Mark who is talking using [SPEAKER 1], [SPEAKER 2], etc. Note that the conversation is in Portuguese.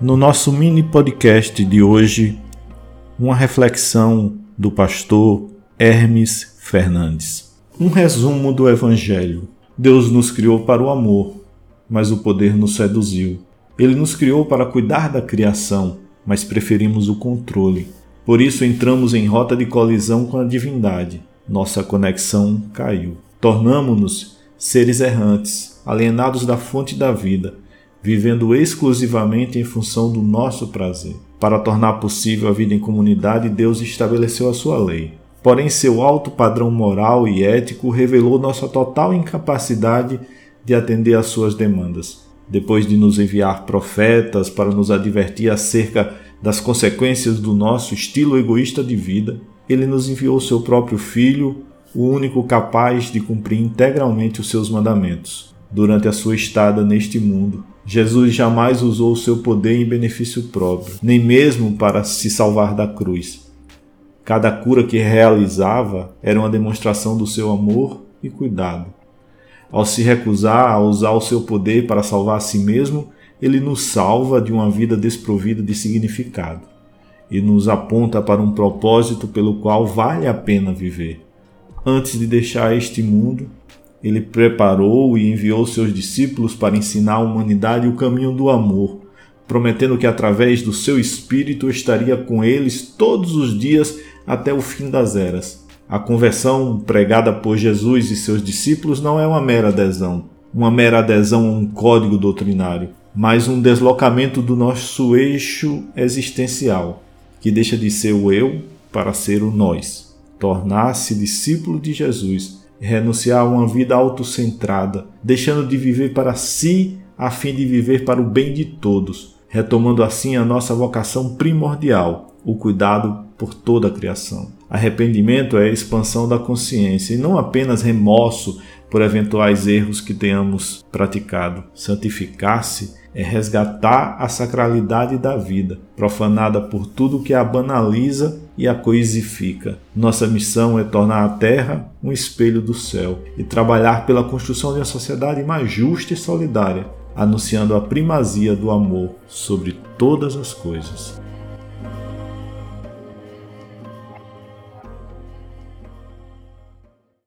[SPEAKER 1] No nosso mini podcast de hoje, uma reflexão do pastor Hermes Fernandes. Um resumo do Evangelho. Deus nos criou para o amor, mas o poder nos seduziu. Ele nos criou para cuidar da criação, mas preferimos o controle. Por isso entramos em rota de colisão com a divindade. Nossa conexão caiu. Tornamo-nos seres errantes, alienados da fonte da vida, vivendo exclusivamente em função do nosso prazer. Para tornar possível a vida em comunidade, Deus estabeleceu a sua lei. Porém, seu alto padrão moral e ético revelou nossa total incapacidade de atender às suas demandas. Depois de nos enviar profetas para nos advertir acerca das consequências do nosso estilo egoísta de vida, ele nos enviou seu próprio Filho, o único capaz de cumprir integralmente os seus mandamentos. Durante a sua estada neste mundo, Jesus jamais usou o seu poder em benefício próprio, nem mesmo para se salvar da cruz. Cada cura que realizava era uma demonstração do seu amor e cuidado. Ao se recusar a usar o seu poder para salvar a si mesmo, ele nos salva de uma vida desprovida de significado e nos aponta para um propósito pelo qual vale a pena viver. Antes de deixar este mundo, ele preparou e enviou seus discípulos para ensinar à humanidade o caminho do amor, prometendo que através do seu espírito estaria com eles todos os dias até o fim das eras. A conversão pregada por Jesus e seus discípulos não é uma mera adesão, uma mera adesão a um código doutrinário, mas um deslocamento do nosso eixo existencial, que deixa de ser o eu para ser o nós, tornar-se discípulo de Jesus, renunciar a uma vida autocentrada, deixando de viver para si a fim de viver para o bem de todos, retomando assim a nossa vocação primordial, o cuidado por toda a criação. Arrependimento é a expansão da consciência e não apenas remorso por eventuais erros que tenhamos praticado. Santificar-se é resgatar a sacralidade da vida, profanada por tudo que a banaliza e a coisifica. Nossa missão é tornar a Terra um espelho do céu e trabalhar pela construção de uma sociedade mais justa e solidária, anunciando a primazia do amor sobre todas as coisas.